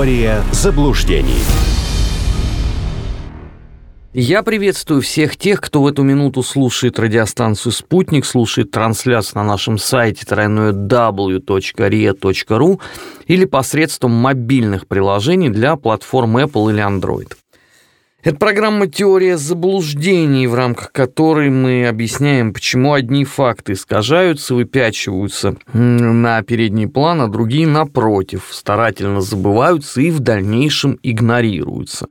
Теория заблуждений. Я приветствую всех тех, кто в эту минуту слушает радиостанцию «Спутник», слушает трансляцию на нашем сайте www.ria.ru или посредством мобильных приложений для платформ Apple или Android. Это программа «Теория заблуждений», в рамках которой мы объясняем, почему одни факты искажаются, выпячиваются на передний план, а другие, напротив, старательно забываются и в дальнейшем игнорируются.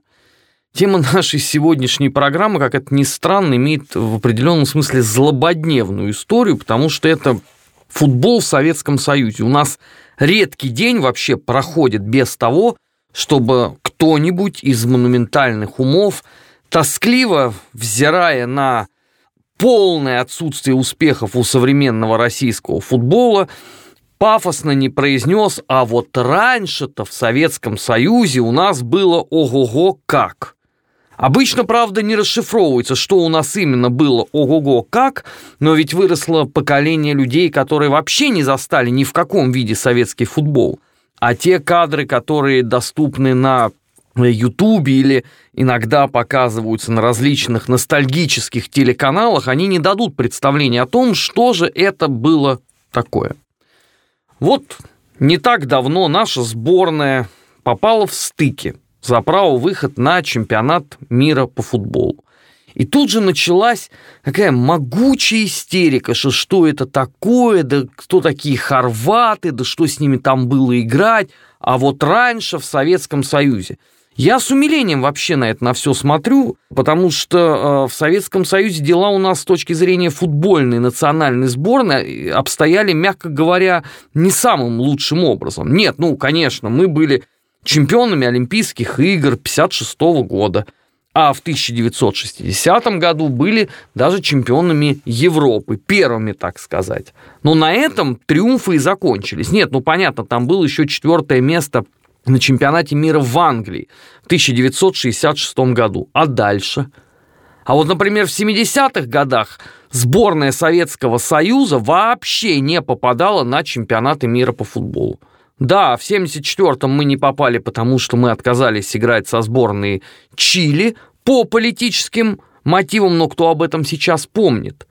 Тема нашей сегодняшней программы, как это ни странно, имеет в определенном смысле злободневную историю, потому что это футбол в Советском Союзе. У нас редкий день вообще проходит без того, чтобы кто-нибудь из монументальных умов, тоскливо взирая на полное отсутствие успехов у современного российского футбола, пафосно не произнес, а вот раньше-то в Советском Союзе у нас было ого-го как. Обычно, правда, не расшифровывается, что у нас именно было ого-го как, но ведь выросло поколение людей, которые вообще не застали ни в каком виде советский футбол. А те кадры, которые доступны на Ютубе или иногда показываются на различных ностальгических телеканалах, они не дадут представления о том, что же это было такое. Вот не так давно наша сборная попала в стыки за право выход на чемпионат мира по футболу. И тут же началась такая могучая истерика, что что это такое, да кто такие хорваты, да что с ними там было играть, а вот раньше в Советском Союзе – я с умилением вообще на это на все смотрю, потому что э, в Советском Союзе дела у нас с точки зрения футбольной национальной сборной обстояли, мягко говоря, не самым лучшим образом. Нет, ну, конечно, мы были чемпионами Олимпийских игр 56 года, а в 1960 году были даже чемпионами Европы, первыми, так сказать. Но на этом триумфы и закончились. Нет, ну понятно, там было еще четвертое место на чемпионате мира в Англии в 1966 году. А дальше? А вот, например, в 70-х годах сборная Советского Союза вообще не попадала на чемпионаты мира по футболу. Да, в 74-м мы не попали, потому что мы отказались играть со сборной Чили по политическим мотивам, но кто об этом сейчас помнит?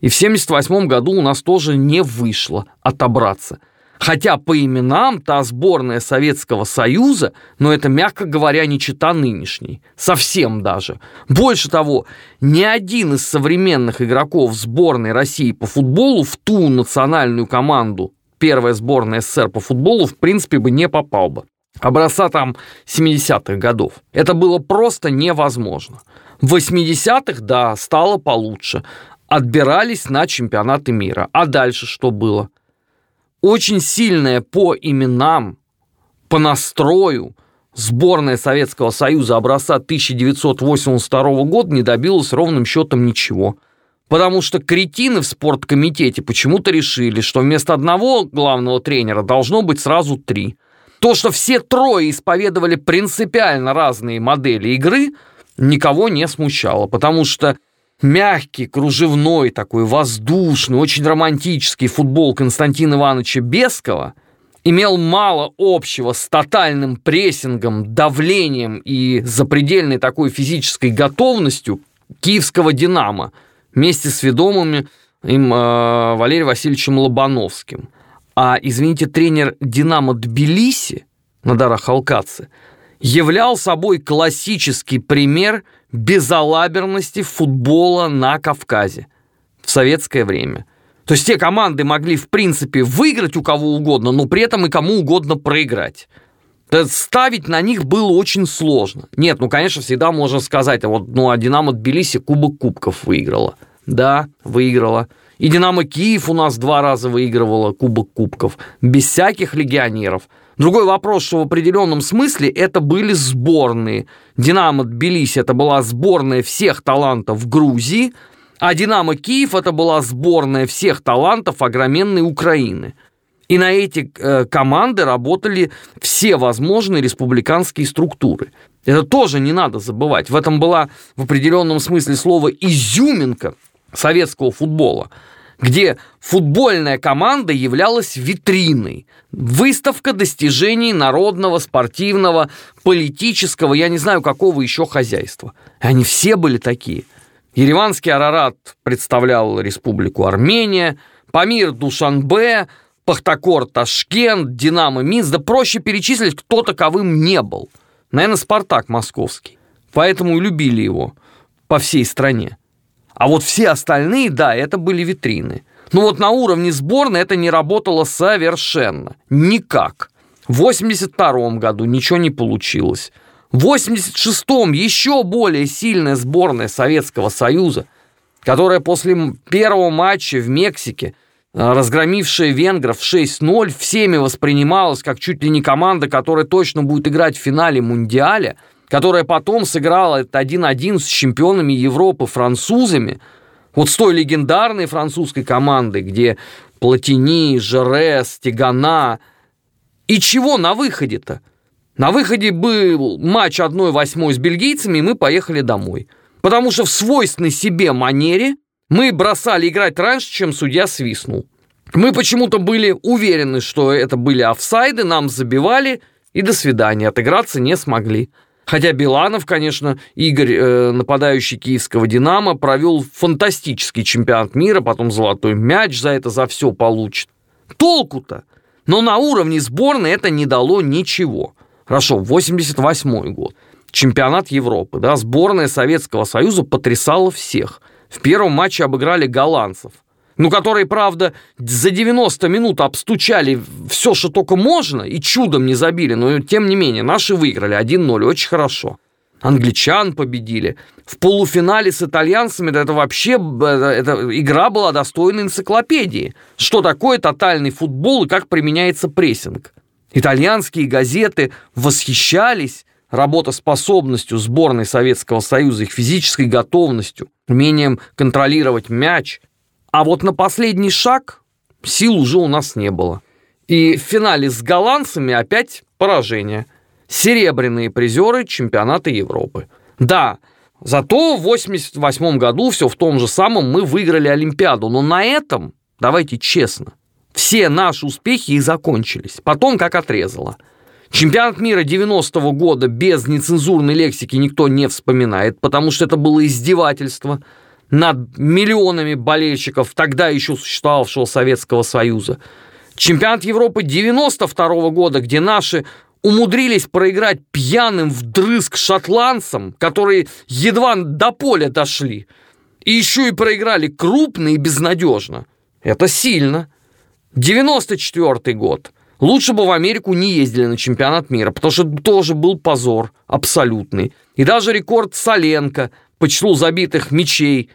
И в 78 году у нас тоже не вышло отобраться – Хотя по именам та сборная Советского Союза, но это, мягко говоря, не чита нынешней. Совсем даже. Больше того, ни один из современных игроков сборной России по футболу в ту национальную команду, первая сборная СССР по футболу, в принципе бы не попал бы. Образца там 70-х годов. Это было просто невозможно. В 80-х, да, стало получше. Отбирались на чемпионаты мира. А дальше что было? очень сильная по именам, по настрою сборная Советского Союза образца 1982 года не добилась ровным счетом ничего. Потому что кретины в спорткомитете почему-то решили, что вместо одного главного тренера должно быть сразу три. То, что все трое исповедовали принципиально разные модели игры, никого не смущало, потому что мягкий, кружевной, такой воздушный, очень романтический футбол Константина Ивановича Бескова имел мало общего с тотальным прессингом, давлением и запредельной такой физической готовностью киевского «Динамо» вместе с ведомыми им э, Валерием Васильевичем Лобановским. А, извините, тренер «Динамо» Тбилиси, Надара Халкадзе, являл собой классический пример безалаберности футбола на Кавказе в советское время. То есть те команды могли, в принципе, выиграть у кого угодно, но при этом и кому угодно проиграть. Ставить на них было очень сложно. Нет, ну, конечно, всегда можно сказать, а вот, ну, а Динамо Тбилиси Кубок Кубков выиграла. Да, выиграла. И Динамо Киев у нас два раза выигрывала Кубок Кубков. Без всяких легионеров. Другой вопрос, что в определенном смысле это были сборные. Динамо Тбилиси это была сборная всех талантов Грузии, а Динамо Киев это была сборная всех талантов огроменной Украины. И на эти э, команды работали все возможные республиканские структуры. Это тоже не надо забывать. В этом была в определенном смысле слова изюминка советского футбола. где футбольная команда являлась витриной. Выставка достижений народного, спортивного, политического, я не знаю, какого еще хозяйства. И они все были такие. Ереванский Арарат представлял Республику Армения, Памир Душанбе, Пахтакор Ташкент, Динамо Минск. Да проще перечислить, кто таковым не был. Наверное, Спартак московский. Поэтому и любили его по всей стране. А вот все остальные, да, это были витрины. Но вот на уровне сборной это не работало совершенно. Никак. В 82 году ничего не получилось. В 86-м еще более сильная сборная Советского Союза, которая после первого матча в Мексике, разгромившая венгров 6-0, всеми воспринималась как чуть ли не команда, которая точно будет играть в финале Мундиаля – которая потом сыграла это 1-1 с чемпионами Европы французами, вот с той легендарной французской командой, где Платини, Жерес, Тигана. И чего на выходе-то? На выходе был матч 1-8 с бельгийцами, и мы поехали домой. Потому что в свойственной себе манере мы бросали играть раньше, чем судья свистнул. Мы почему-то были уверены, что это были офсайды, нам забивали, и до свидания, отыграться не смогли. Хотя Биланов, конечно, Игорь, э, нападающий киевского «Динамо», провел фантастический чемпионат мира, потом золотой мяч за это, за все получит. Толку-то? Но на уровне сборной это не дало ничего. Хорошо, 88 год. Чемпионат Европы, да, сборная Советского Союза потрясала всех. В первом матче обыграли голландцев – ну, которые, правда, за 90 минут обстучали все, что только можно, и чудом не забили, но тем не менее, наши выиграли 1-0, очень хорошо. Англичан победили. В полуфинале с итальянцами это вообще эта игра была достойна энциклопедии. Что такое тотальный футбол и как применяется прессинг. Итальянские газеты восхищались работоспособностью сборной Советского Союза, их физической готовностью, умением контролировать мяч, а вот на последний шаг сил уже у нас не было. И в финале с голландцами опять поражение. Серебряные призеры чемпионата Европы. Да, зато в 88 году все в том же самом мы выиграли Олимпиаду. Но на этом, давайте честно, все наши успехи и закончились. Потом как отрезало. Чемпионат мира 90-го года без нецензурной лексики никто не вспоминает, потому что это было издевательство – над миллионами болельщиков тогда еще существовавшего Советского Союза. Чемпионат Европы 92 -го года, где наши умудрились проиграть пьяным вдрызг шотландцам, которые едва до поля дошли. И еще и проиграли крупно и безнадежно. Это сильно. 94 год. Лучше бы в Америку не ездили на чемпионат мира, потому что тоже был позор абсолютный. И даже рекорд Соленко по числу забитых мячей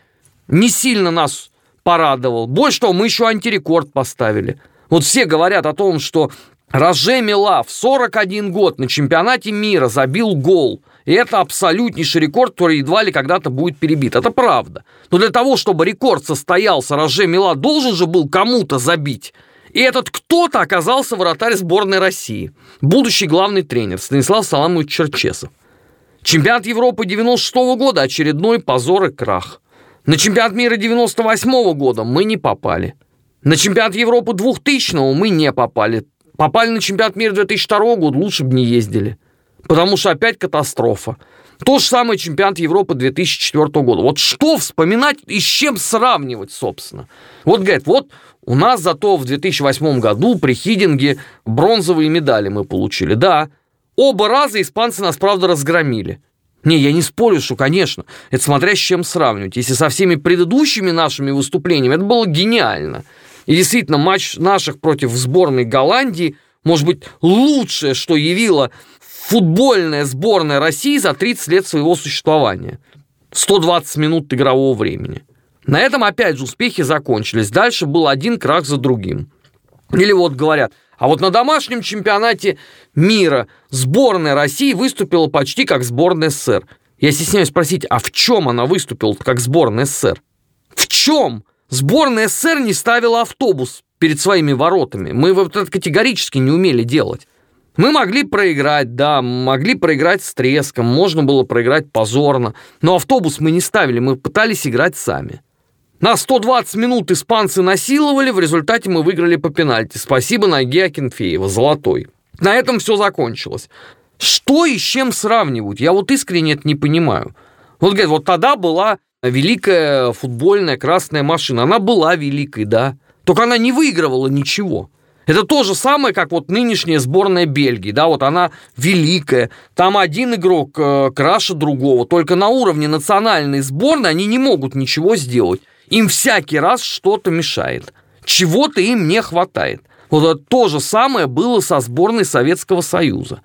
не сильно нас порадовал. Больше того, мы еще антирекорд поставили. Вот все говорят о том, что Роже Мила в 41 год на чемпионате мира забил гол. И это абсолютнейший рекорд, который едва ли когда-то будет перебит. Это правда. Но для того, чтобы рекорд состоялся, Роже Мила должен же был кому-то забить. И этот кто-то оказался вратарь сборной России. Будущий главный тренер Станислав Саламович Черчесов. Чемпионат Европы 96 -го года очередной позор и крах. На чемпионат мира 98 -го года мы не попали. На чемпионат Европы 2000 мы не попали. Попали на чемпионат мира 2002 года, лучше бы не ездили. Потому что опять катастрофа. То же самое чемпионат Европы 2004 года. Вот что вспоминать и с чем сравнивать, собственно. Вот, говорят, вот у нас зато в 2008 году при Хидинге бронзовые медали мы получили. Да, оба раза испанцы нас, правда, разгромили. Не, я не спорю, что, конечно, это смотря с чем сравнивать. Если со всеми предыдущими нашими выступлениями, это было гениально. И действительно, матч наших против сборной Голландии, может быть, лучшее, что явила футбольная сборная России за 30 лет своего существования. 120 минут игрового времени. На этом опять же успехи закончились. Дальше был один крах за другим. Или вот говорят – а вот на домашнем чемпионате мира сборная России выступила почти как сборная СССР. Я стесняюсь спросить, а в чем она выступила как сборная СССР? В чем? Сборная СССР не ставила автобус перед своими воротами. Мы вот это категорически не умели делать. Мы могли проиграть, да, могли проиграть с треском, можно было проиграть позорно, но автобус мы не ставили, мы пытались играть сами. На 120 минут испанцы насиловали, в результате мы выиграли по пенальти. Спасибо ноге Акинфеева, золотой. На этом все закончилось. Что и с чем сравнивают? Я вот искренне это не понимаю. Вот говорят, вот тогда была великая футбольная красная машина. Она была великой, да. Только она не выигрывала ничего. Это то же самое, как вот нынешняя сборная Бельгии, да, вот она великая, там один игрок э, краше другого, только на уровне национальной сборной они не могут ничего сделать. Им всякий раз что-то мешает, чего-то им не хватает. Вот это то же самое было со сборной Советского Союза.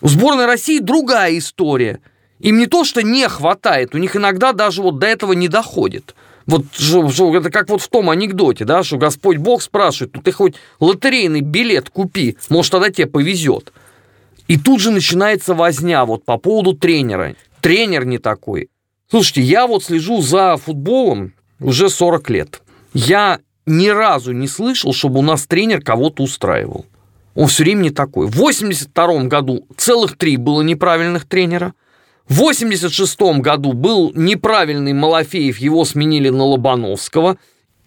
У сборной России другая история. Им не то, что не хватает, у них иногда даже вот до этого не доходит. Вот это как вот в том анекдоте, да, что Господь Бог спрашивает, ну ты хоть лотерейный билет купи, может тогда тебе повезет. И тут же начинается возня вот по поводу тренера. Тренер не такой. Слушайте, я вот слежу за футболом уже 40 лет. Я ни разу не слышал, чтобы у нас тренер кого-то устраивал. Он все время не такой. В 82 году целых три было неправильных тренера – в 86 году был неправильный Малафеев, его сменили на Лобановского.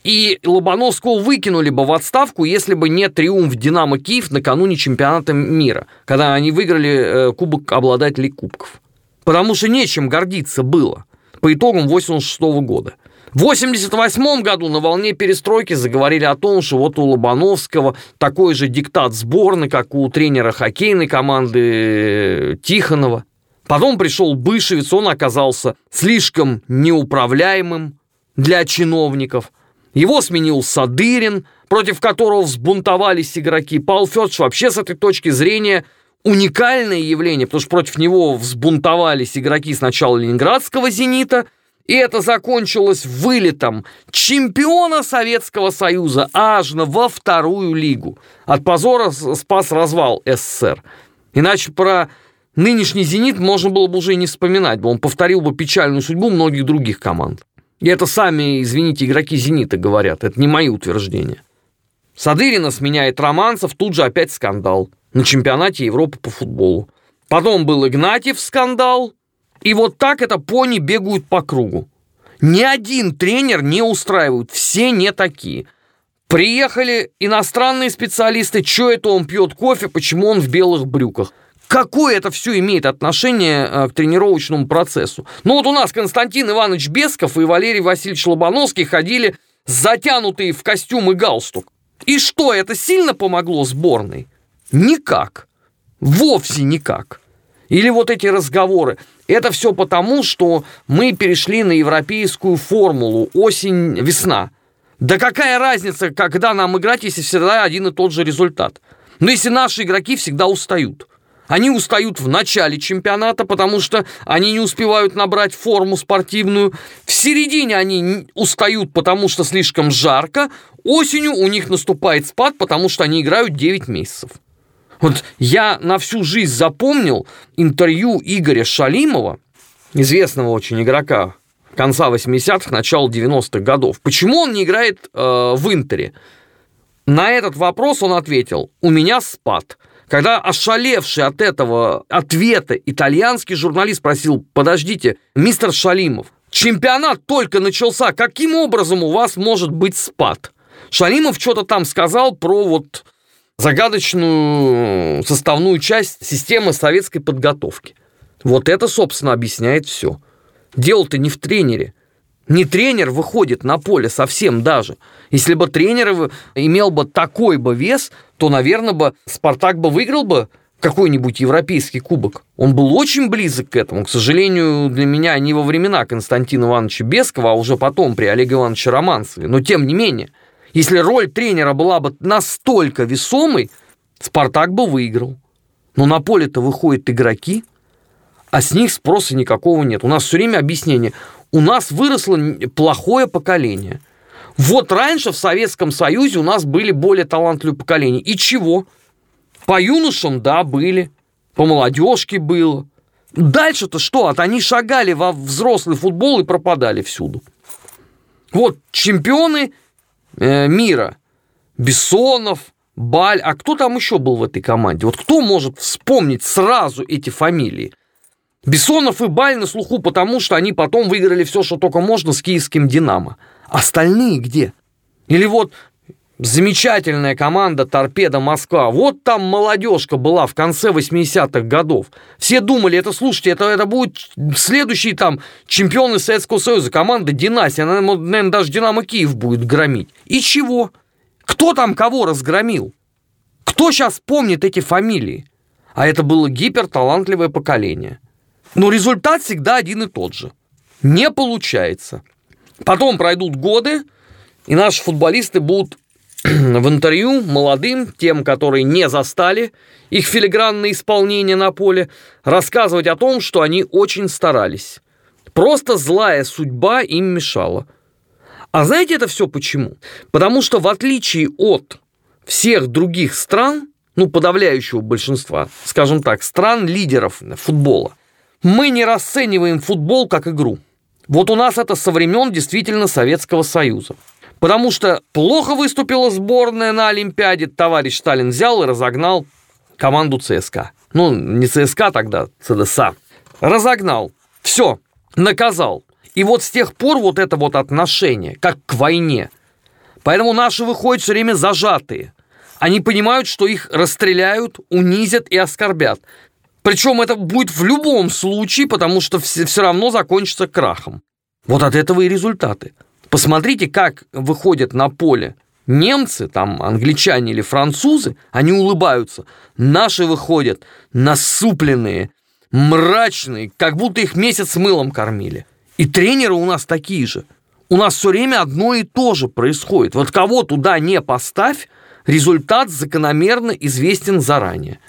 И Лобановского выкинули бы в отставку, если бы не триумф «Динамо Киев» накануне чемпионата мира, когда они выиграли э, Кубок обладателей кубков. Потому что нечем гордиться было по итогам 86 года. В 1988 году на волне перестройки заговорили о том, что вот у Лобановского такой же диктат сборной, как у тренера хоккейной команды э, Тихонова. Потом пришел Бышевец, он оказался слишком неуправляемым для чиновников. Его сменил Садырин, против которого взбунтовались игроки. Павел Федорович вообще с этой точки зрения уникальное явление, потому что против него взбунтовались игроки сначала Ленинградского «Зенита», и это закончилось вылетом чемпиона Советского Союза аж во вторую лигу. От позора спас развал СССР. Иначе про нынешний «Зенит» можно было бы уже и не вспоминать, он повторил бы печальную судьбу многих других команд. И это сами, извините, игроки «Зенита» говорят, это не мои утверждения. Садырина сменяет Романцев, тут же опять скандал на чемпионате Европы по футболу. Потом был Игнатьев скандал, и вот так это пони бегают по кругу. Ни один тренер не устраивает, все не такие. Приехали иностранные специалисты, что это он пьет кофе, почему он в белых брюках. Какое это все имеет отношение э, к тренировочному процессу? Ну вот у нас Константин Иванович Бесков и Валерий Васильевич Лобановский ходили затянутые в костюм и галстук. И что, это сильно помогло сборной? Никак. Вовсе никак. Или вот эти разговоры. Это все потому, что мы перешли на европейскую формулу осень-весна. Да какая разница, когда нам играть, если всегда один и тот же результат? Но если наши игроки всегда устают – они устают в начале чемпионата, потому что они не успевают набрать форму спортивную. В середине они устают, потому что слишком жарко. Осенью у них наступает спад, потому что они играют 9 месяцев. Вот я на всю жизнь запомнил интервью Игоря Шалимова, известного очень игрока конца 80-х, начала 90-х годов. Почему он не играет э, в Интере? На этот вопрос он ответил, у меня спад – когда ошалевший от этого ответа итальянский журналист спросил, подождите, мистер Шалимов, чемпионат только начался, каким образом у вас может быть спад? Шалимов что-то там сказал про вот загадочную составную часть системы советской подготовки. Вот это, собственно, объясняет все. Дело-то не в тренере – не тренер выходит на поле совсем даже. Если бы тренер имел бы такой бы вес, то, наверное, бы Спартак бы выиграл бы какой-нибудь европейский кубок. Он был очень близок к этому. К сожалению, для меня не во времена Константина Ивановича Бескова, а уже потом при Олеге Ивановиче Романцеве. Но тем не менее, если роль тренера была бы настолько весомой, Спартак бы выиграл. Но на поле-то выходят игроки, а с них спроса никакого нет. У нас все время объяснение у нас выросло плохое поколение. Вот раньше в Советском Союзе у нас были более талантливые поколения. И чего? По юношам, да, были. По молодежке было. Дальше-то что? От они шагали во взрослый футбол и пропадали всюду. Вот чемпионы э, мира. Бессонов, Баль. А кто там еще был в этой команде? Вот кто может вспомнить сразу эти фамилии? Бессонов и Баль на слуху, потому что они потом выиграли все, что только можно с киевским «Динамо». Остальные где? Или вот замечательная команда «Торпеда Москва». Вот там молодежка была в конце 80-х годов. Все думали, это, слушайте, это, это будет следующий там чемпионы Советского Союза, команда «Династия». Она, наверное, даже «Динамо Киев» будет громить. И чего? Кто там кого разгромил? Кто сейчас помнит эти фамилии? А это было гиперталантливое поколение. Но результат всегда один и тот же. Не получается. Потом пройдут годы, и наши футболисты будут в интервью молодым, тем, которые не застали их филигранное исполнение на поле, рассказывать о том, что они очень старались. Просто злая судьба им мешала. А знаете это все почему? Потому что в отличие от всех других стран, ну, подавляющего большинства, скажем так, стран-лидеров футбола, мы не расцениваем футбол как игру. Вот у нас это со времен действительно Советского Союза. Потому что плохо выступила сборная на Олимпиаде, товарищ Сталин взял и разогнал команду ЦСКА. Ну, не ЦСКА тогда, ЦДСА. Разогнал. Все, наказал. И вот с тех пор вот это вот отношение, как к войне. Поэтому наши выходят все время зажатые. Они понимают, что их расстреляют, унизят и оскорбят. Причем это будет в любом случае, потому что все, все равно закончится крахом. Вот от этого и результаты. Посмотрите, как выходят на поле немцы, там, англичане или французы, они улыбаются. Наши выходят насупленные, мрачные, как будто их месяц мылом кормили. И тренеры у нас такие же. У нас все время одно и то же происходит. Вот кого туда не поставь, результат закономерно известен заранее.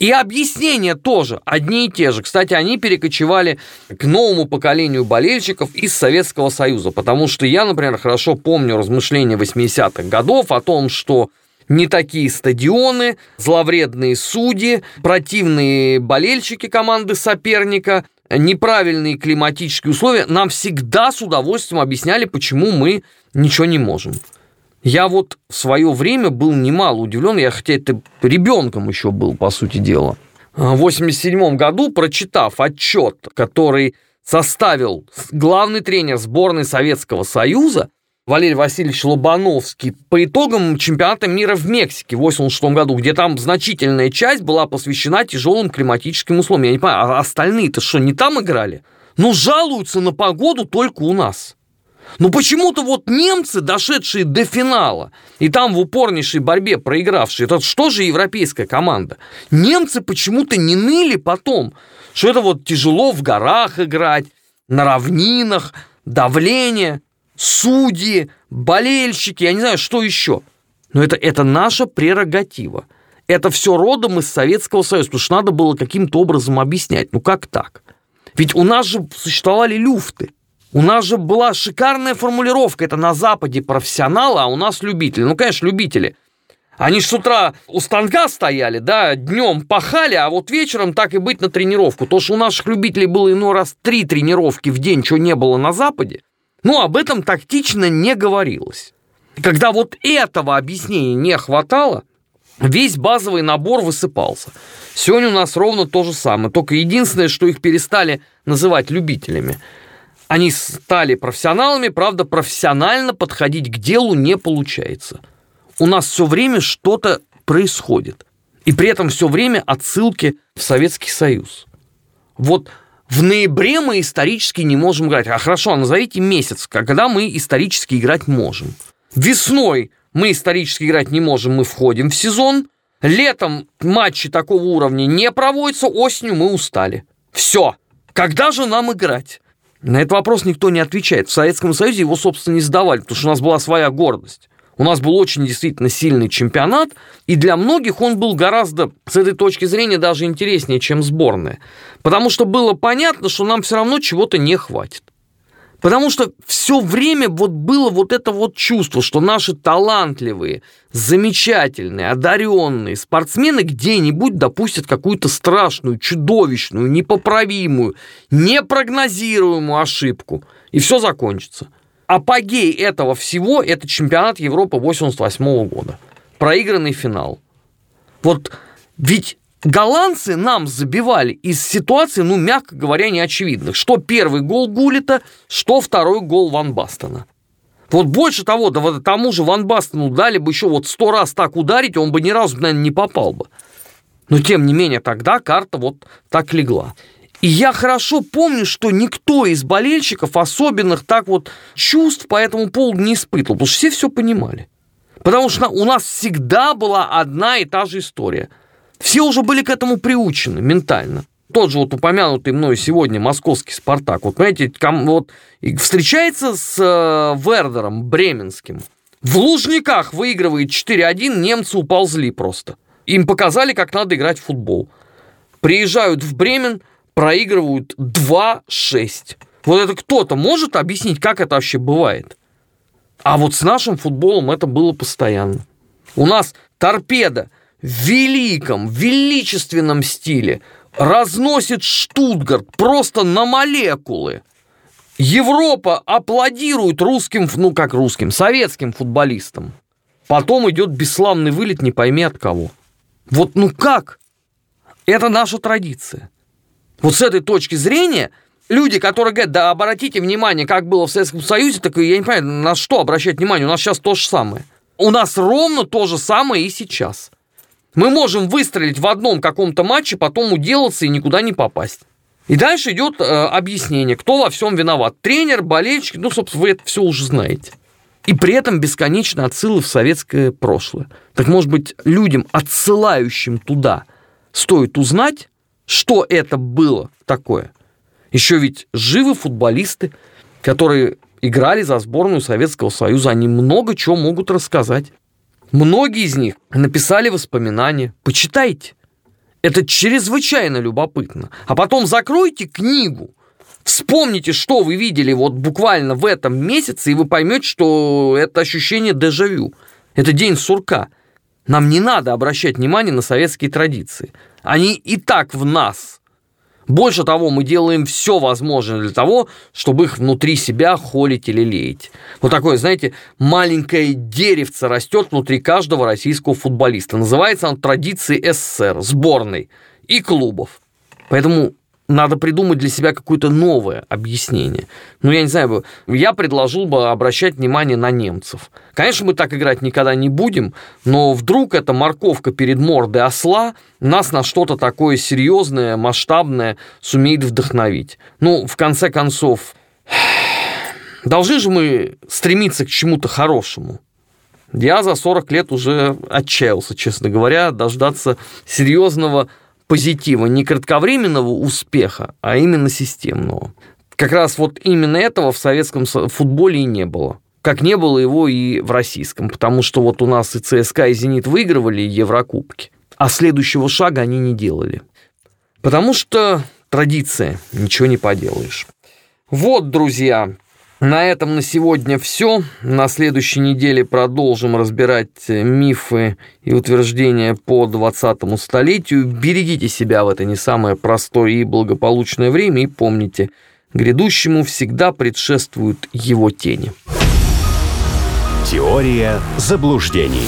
И объяснения тоже одни и те же. Кстати, они перекочевали к новому поколению болельщиков из Советского Союза, потому что я, например, хорошо помню размышления 80-х годов о том, что не такие стадионы, зловредные судьи, противные болельщики команды соперника, неправильные климатические условия нам всегда с удовольствием объясняли, почему мы ничего не можем. Я вот в свое время был немало удивлен, я хотя это ребенком еще был, по сути дела. В 87 году, прочитав отчет, который составил главный тренер сборной Советского Союза, Валерий Васильевич Лобановский по итогам чемпионата мира в Мексике в 86 году, где там значительная часть была посвящена тяжелым климатическим условиям. Я не понимаю, а остальные-то что, не там играли? Ну, жалуются на погоду только у нас. Ну почему-то вот немцы, дошедшие до финала, и там в упорнейшей борьбе проигравшие, это что же европейская команда? Немцы почему-то не ныли потом, что это вот тяжело в горах играть, на равнинах, давление, судьи, болельщики, я не знаю, что еще. Но это, это наша прерогатива. Это все родом из Советского Союза, потому что надо было каким-то образом объяснять. Ну как так? Ведь у нас же существовали люфты. У нас же была шикарная формулировка. Это на Западе профессионалы, а у нас любители. Ну, конечно, любители. Они ж с утра у станка стояли, да, днем пахали, а вот вечером так и быть на тренировку. То, что у наших любителей было иной раз три тренировки в день, чего не было на Западе, ну, об этом тактично не говорилось. Когда вот этого объяснения не хватало, весь базовый набор высыпался. Сегодня у нас ровно то же самое, только единственное, что их перестали называть любителями – они стали профессионалами, правда, профессионально подходить к делу не получается. У нас все время что-то происходит. И при этом все время отсылки в Советский Союз. Вот в ноябре мы исторически не можем играть. А хорошо, назовите месяц, когда мы исторически играть можем. Весной мы исторически играть не можем, мы входим в сезон. Летом матчи такого уровня не проводятся, осенью мы устали. Все. Когда же нам играть? На этот вопрос никто не отвечает. В Советском Союзе его, собственно, не сдавали, потому что у нас была своя гордость. У нас был очень действительно сильный чемпионат, и для многих он был гораздо, с этой точки зрения, даже интереснее, чем сборная. Потому что было понятно, что нам все равно чего-то не хватит. Потому что все время вот было вот это вот чувство, что наши талантливые, замечательные, одаренные спортсмены где-нибудь допустят какую-то страшную, чудовищную, непоправимую, непрогнозируемую ошибку, и все закончится. Апогей этого всего – это чемпионат Европы 88 года. Проигранный финал. Вот ведь Голландцы нам забивали из ситуации, ну, мягко говоря, неочевидных. Что первый гол Гулита, что второй гол Ван Бастона. Вот больше того, да вот тому же Ван Бастену дали бы еще вот сто раз так ударить, он бы ни разу, наверное, не попал бы. Но тем не менее тогда карта вот так легла. И я хорошо помню, что никто из болельщиков особенных так вот чувств по этому поводу не испытывал, потому что все все понимали. Потому что у нас всегда была одна и та же история. Все уже были к этому приучены ментально. Тот же вот упомянутый мной сегодня московский «Спартак». Вот, понимаете, вот встречается с э, Вердером Бременским. В Лужниках выигрывает 4-1, немцы уползли просто. Им показали, как надо играть в футбол. Приезжают в Бремен, проигрывают 2-6. Вот это кто-то может объяснить, как это вообще бывает? А вот с нашим футболом это было постоянно. У нас торпеда великом, величественном стиле разносит Штутгарт просто на молекулы. Европа аплодирует русским, ну как русским, советским футболистам. Потом идет бесславный вылет, не пойми от кого. Вот ну как? Это наша традиция. Вот с этой точки зрения люди, которые говорят, да обратите внимание, как было в Советском Союзе, так я не понимаю, на что обращать внимание, у нас сейчас то же самое. У нас ровно то же самое и сейчас. Мы можем выстрелить в одном каком-то матче, потом уделаться и никуда не попасть. И дальше идет э, объяснение, кто во всем виноват. Тренер, болельщик, ну, собственно, вы это все уже знаете. И при этом бесконечно отсылы в советское прошлое. Так, может быть, людям, отсылающим туда, стоит узнать, что это было такое. Еще ведь живы футболисты, которые играли за сборную Советского Союза, они много чего могут рассказать. Многие из них написали воспоминания. Почитайте. Это чрезвычайно любопытно. А потом закройте книгу, вспомните, что вы видели вот буквально в этом месяце, и вы поймете, что это ощущение дежавю. Это день сурка. Нам не надо обращать внимание на советские традиции. Они и так в нас – больше того, мы делаем все возможное для того, чтобы их внутри себя холить или леять. Вот такое, знаете, маленькое деревце растет внутри каждого российского футболиста. Называется он традицией СССР, сборной и клубов. Поэтому надо придумать для себя какое-то новое объяснение. Ну, я не знаю, я предложил бы обращать внимание на немцев. Конечно, мы так играть никогда не будем, но вдруг эта морковка перед мордой осла нас на что-то такое серьезное, масштабное сумеет вдохновить. Ну, в конце концов, должны же мы стремиться к чему-то хорошему. Я за 40 лет уже отчаялся, честно говоря, дождаться серьезного позитива, не кратковременного успеха, а именно системного. Как раз вот именно этого в советском футболе и не было. Как не было его и в российском, потому что вот у нас и ЦСКА, и «Зенит» выигрывали Еврокубки, а следующего шага они не делали. Потому что традиция, ничего не поделаешь. Вот, друзья, на этом на сегодня все. На следующей неделе продолжим разбирать мифы и утверждения по 20-му столетию. Берегите себя в это не самое простое и благополучное время и помните, грядущему всегда предшествуют его тени. Теория заблуждений.